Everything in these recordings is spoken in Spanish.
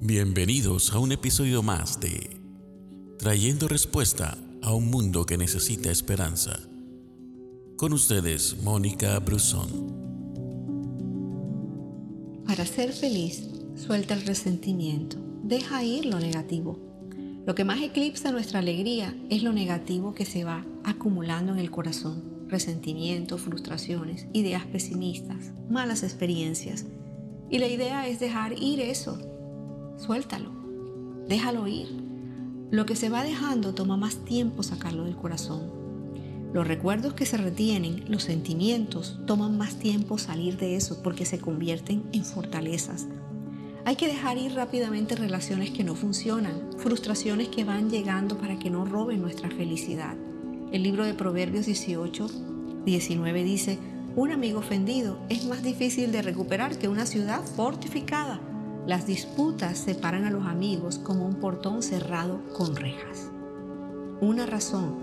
Bienvenidos a un episodio más de Trayendo Respuesta a un Mundo que Necesita Esperanza. Con ustedes, Mónica Brusón. Para ser feliz, suelta el resentimiento, deja ir lo negativo. Lo que más eclipsa nuestra alegría es lo negativo que se va acumulando en el corazón. Resentimiento, frustraciones, ideas pesimistas, malas experiencias. Y la idea es dejar ir eso, Suéltalo, déjalo ir. Lo que se va dejando toma más tiempo sacarlo del corazón. Los recuerdos que se retienen, los sentimientos, toman más tiempo salir de eso porque se convierten en fortalezas. Hay que dejar ir rápidamente relaciones que no funcionan, frustraciones que van llegando para que no roben nuestra felicidad. El libro de Proverbios 18, 19 dice, un amigo ofendido es más difícil de recuperar que una ciudad fortificada. Las disputas separan a los amigos como un portón cerrado con rejas. Una razón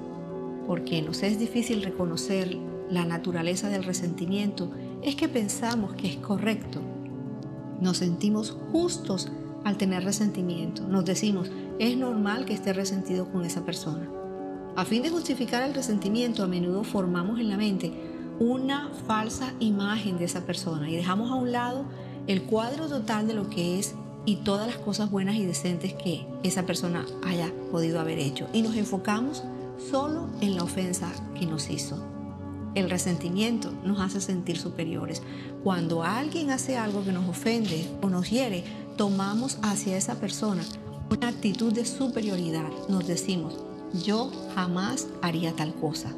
por qué nos es difícil reconocer la naturaleza del resentimiento es que pensamos que es correcto. Nos sentimos justos al tener resentimiento. Nos decimos, es normal que esté resentido con esa persona. A fin de justificar el resentimiento, a menudo formamos en la mente una falsa imagen de esa persona y dejamos a un lado el cuadro total de lo que es y todas las cosas buenas y decentes que esa persona haya podido haber hecho. Y nos enfocamos solo en la ofensa que nos hizo. El resentimiento nos hace sentir superiores. Cuando alguien hace algo que nos ofende o nos hiere, tomamos hacia esa persona una actitud de superioridad. Nos decimos, yo jamás haría tal cosa.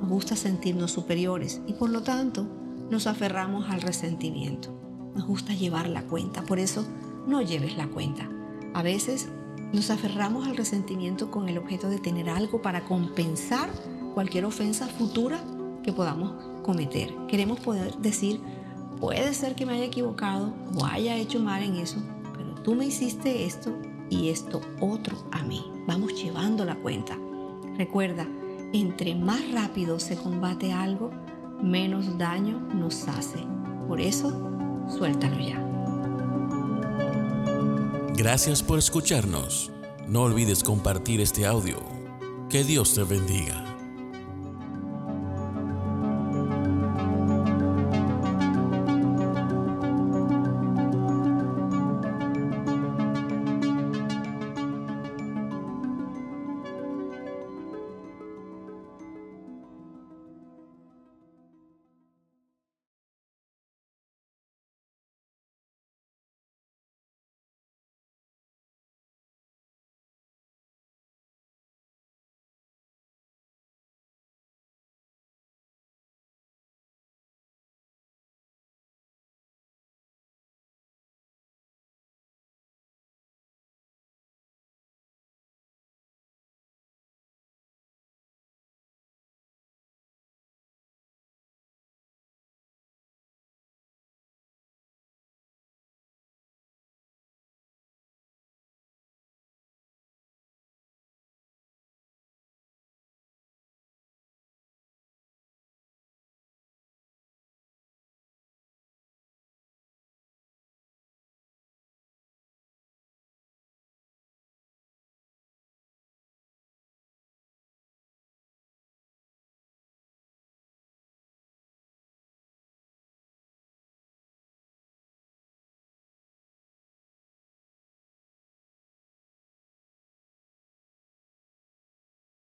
Nos gusta sentirnos superiores y por lo tanto nos aferramos al resentimiento. Nos gusta llevar la cuenta, por eso no lleves la cuenta. A veces nos aferramos al resentimiento con el objeto de tener algo para compensar cualquier ofensa futura que podamos cometer. Queremos poder decir, puede ser que me haya equivocado o haya hecho mal en eso, pero tú me hiciste esto y esto otro a mí. Vamos llevando la cuenta. Recuerda, entre más rápido se combate algo, menos daño nos hace. Por eso, suéltalo ya. Gracias por escucharnos. No olvides compartir este audio. Que Dios te bendiga.